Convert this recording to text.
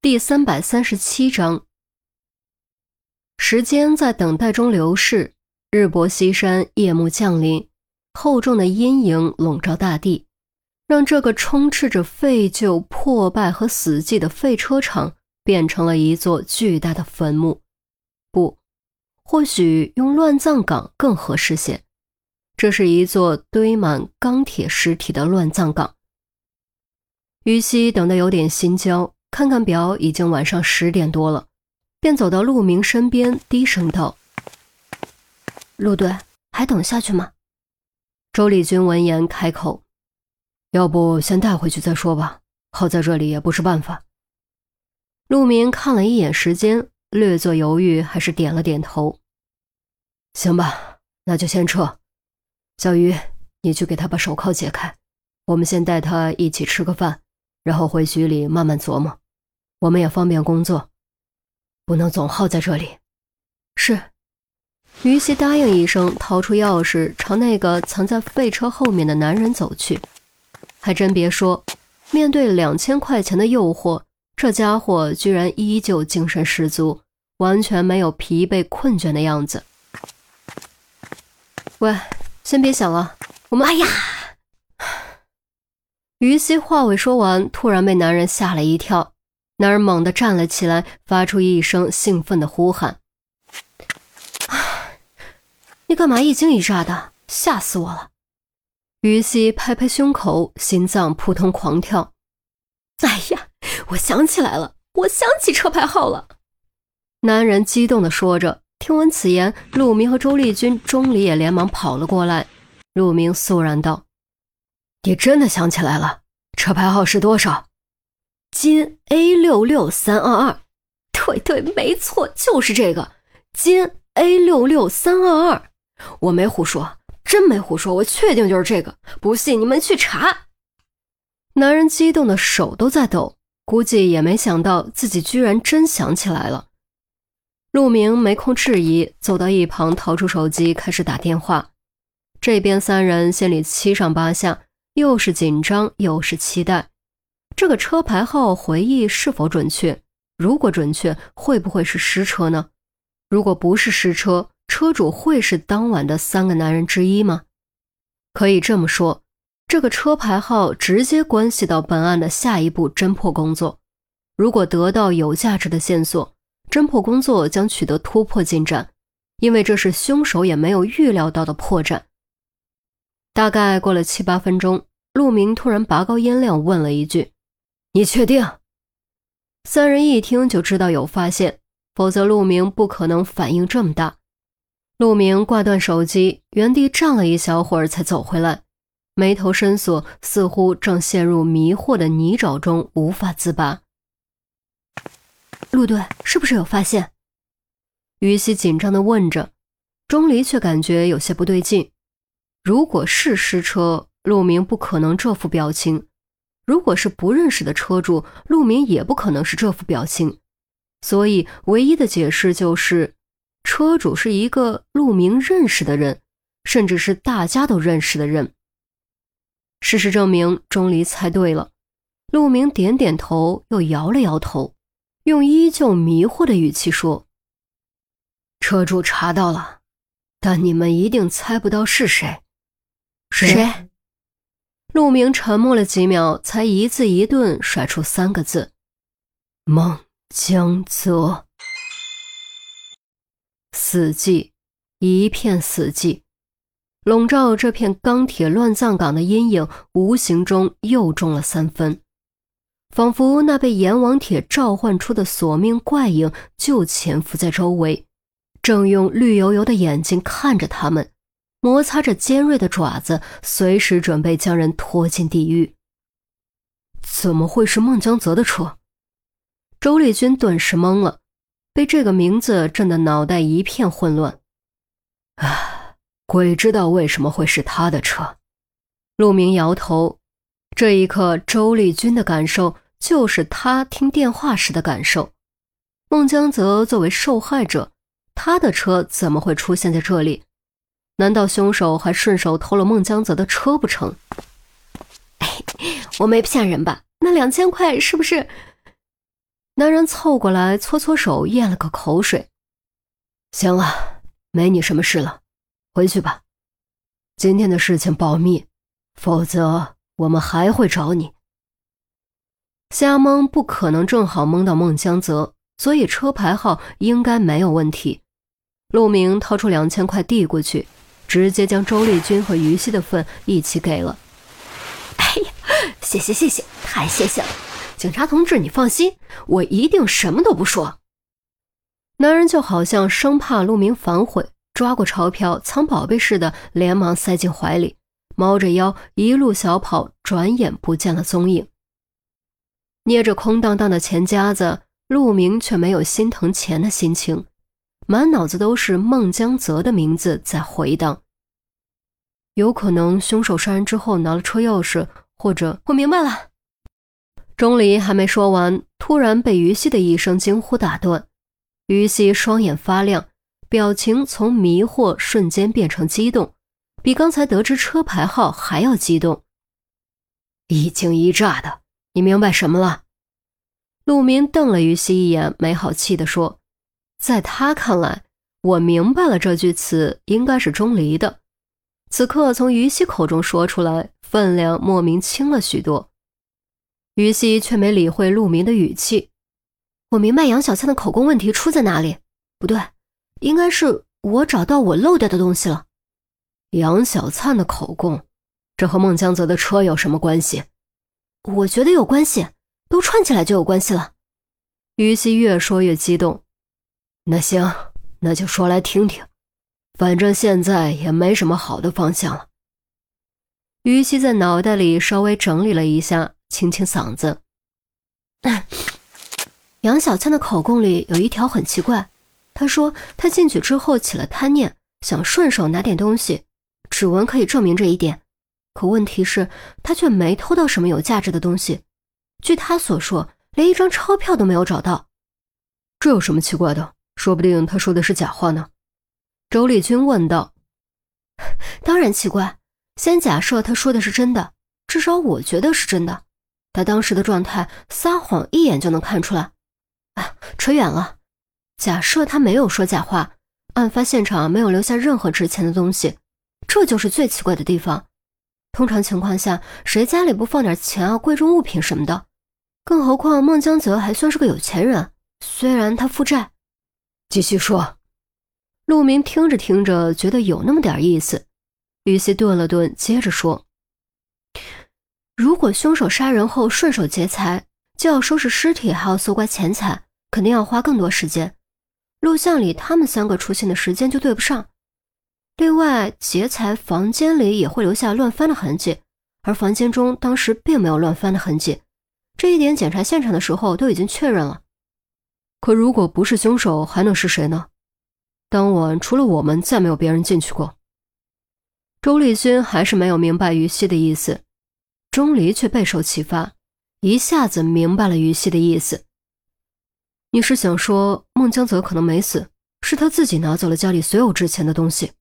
第三百三十七章。时间在等待中流逝，日薄西山，夜幕降临，厚重的阴影笼罩大地，让这个充斥着废旧、破败和死寂的废车场变成了一座巨大的坟墓。不，或许用乱葬岗更合适些。这是一座堆满钢铁尸体的乱葬岗。于西等得有点心焦，看看表，已经晚上十点多了，便走到陆明身边，低声道：“陆队，还等下去吗？”周丽君闻言开口：“要不先带回去再说吧，耗在这里也不是办法。”陆明看了一眼时间，略作犹豫，还是点了点头：“行吧，那就先撤。小鱼，你去给他把手铐解开，我们先带他一起吃个饭。”然后回局里慢慢琢磨，我们也方便工作，不能总耗在这里。是，于西答应一声，掏出钥匙，朝那个藏在废车后面的男人走去。还真别说，面对两千块钱的诱惑，这家伙居然依旧精神十足，完全没有疲惫困倦的样子。喂，先别想了，我们……哎呀！于西话未说完，突然被男人吓了一跳。男人猛地站了起来，发出一声兴奋的呼喊：“啊！你干嘛一惊一乍的？吓死我了！”于西拍拍胸口，心脏扑通狂跳。“哎呀，我想起来了，我想起车牌号了！”男人激动地说着。听闻此言，陆明和周丽君、钟离也连忙跑了过来。陆明肃然道。你真的想起来了？车牌号是多少？金 A 六六三二二。对对，没错，就是这个金 A 六六三二二。我没胡说，真没胡说，我确定就是这个。不信你们去查。男人激动的手都在抖，估计也没想到自己居然真想起来了。陆明没空质疑，走到一旁，掏出手机开始打电话。这边三人心里七上八下。又是紧张又是期待，这个车牌号回忆是否准确？如果准确，会不会是失车呢？如果不是失车，车主会是当晚的三个男人之一吗？可以这么说，这个车牌号直接关系到本案的下一步侦破工作。如果得到有价值的线索，侦破工作将取得突破进展，因为这是凶手也没有预料到的破绽。大概过了七八分钟。陆明突然拔高音量问了一句：“你确定？”三人一听就知道有发现，否则陆明不可能反应这么大。陆明挂断手机，原地站了一小会儿才走回来，眉头深锁，似乎正陷入迷惑的泥沼中无法自拔。陆队是不是有发现？于西紧张地问着，钟离却感觉有些不对劲。如果是失车，陆明不可能这副表情，如果是不认识的车主，陆明也不可能是这副表情，所以唯一的解释就是，车主是一个陆明认识的人，甚至是大家都认识的人。事实证明，钟离猜对了。陆明点点头，又摇了摇头，用依旧迷惑的语气说：“车主查到了，但你们一定猜不到是谁。谁？”陆明沉默了几秒，才一字一顿甩出三个字：“孟江泽。”死寂，一片死寂，笼罩这片钢铁乱葬岗的阴影，无形中又重了三分，仿佛那被阎王帖召唤出的索命怪影就潜伏在周围，正用绿油油的眼睛看着他们。摩擦着尖锐的爪子，随时准备将人拖进地狱。怎么会是孟江泽的车？周丽君顿时懵了，被这个名字震得脑袋一片混乱。啊，鬼知道为什么会是他的车。陆明摇头。这一刻，周丽君的感受就是他听电话时的感受。孟江泽作为受害者，他的车怎么会出现在这里？难道凶手还顺手偷了孟江泽的车不成？我没骗人吧？那两千块是不是？男人凑过来搓搓手，咽了个口水。行了，没你什么事了，回去吧。今天的事情保密，否则我们还会找你。瞎蒙不可能正好蒙到孟江泽，所以车牌号应该没有问题。陆明掏出两千块递过去，直接将周丽君和于西的份一起给了。哎呀，谢谢谢谢，太谢谢了！警察同志，你放心，我一定什么都不说。男人就好像生怕陆明反悔，抓过钞票藏宝贝似的，连忙塞进怀里，猫着腰一路小跑，转眼不见了踪影。捏着空荡荡的钱夹子，陆明却没有心疼钱的心情，满脑子都是孟江泽的名字在回荡。有可能凶手杀人之后拿了车钥匙，或者我明白了。钟离还没说完，突然被于西的一声惊呼打断。于西双眼发亮，表情从迷惑瞬间变成激动，比刚才得知车牌号还要激动。一惊一乍的。你明白什么了？陆明瞪了于西一眼，没好气地说：“在他看来，我明白了这句词应该是钟离的。此刻从于西口中说出来，分量莫名轻了许多。”于西却没理会陆明的语气：“我明白杨小灿的口供问题出在哪里。不对，应该是我找到我漏掉的东西了。杨小灿的口供，这和孟江泽的车有什么关系？”我觉得有关系，都串起来就有关系了。于西越说越激动。那行，那就说来听听。反正现在也没什么好的方向了。于西在脑袋里稍微整理了一下，清清嗓子。杨小倩的口供里有一条很奇怪，她说她进去之后起了贪念，想顺手拿点东西，指纹可以证明这一点。可问题是，她却没偷到什么有价值的东西。据她所说，连一张钞票都没有找到。这有什么奇怪的？说不定他说的是假话呢。周丽君问道。当然奇怪。先假设他说的是真的，至少我觉得是真的。他当时的状态，撒谎一眼就能看出来。啊，扯远了。假设他没有说假话，案发现场没有留下任何值钱的东西，这就是最奇怪的地方。通常情况下，谁家里不放点钱啊、贵重物品什么的？更何况孟江泽还算是个有钱人，虽然他负债。继续说。陆明听着听着，觉得有那么点意思。于西顿了顿，接着说：“如果凶手杀人后顺手劫财，就要收拾尸体，还要搜刮钱财，肯定要花更多时间。录像里他们三个出现的时间就对不上。”另外，劫财房间里也会留下乱翻的痕迹，而房间中当时并没有乱翻的痕迹，这一点检查现场的时候都已经确认了。可如果不是凶手，还能是谁呢？当晚除了我们，再没有别人进去过。周丽君还是没有明白于西的意思，钟离却备受启发，一下子明白了于西的意思。你是想说孟江泽可能没死，是他自己拿走了家里所有值钱的东西？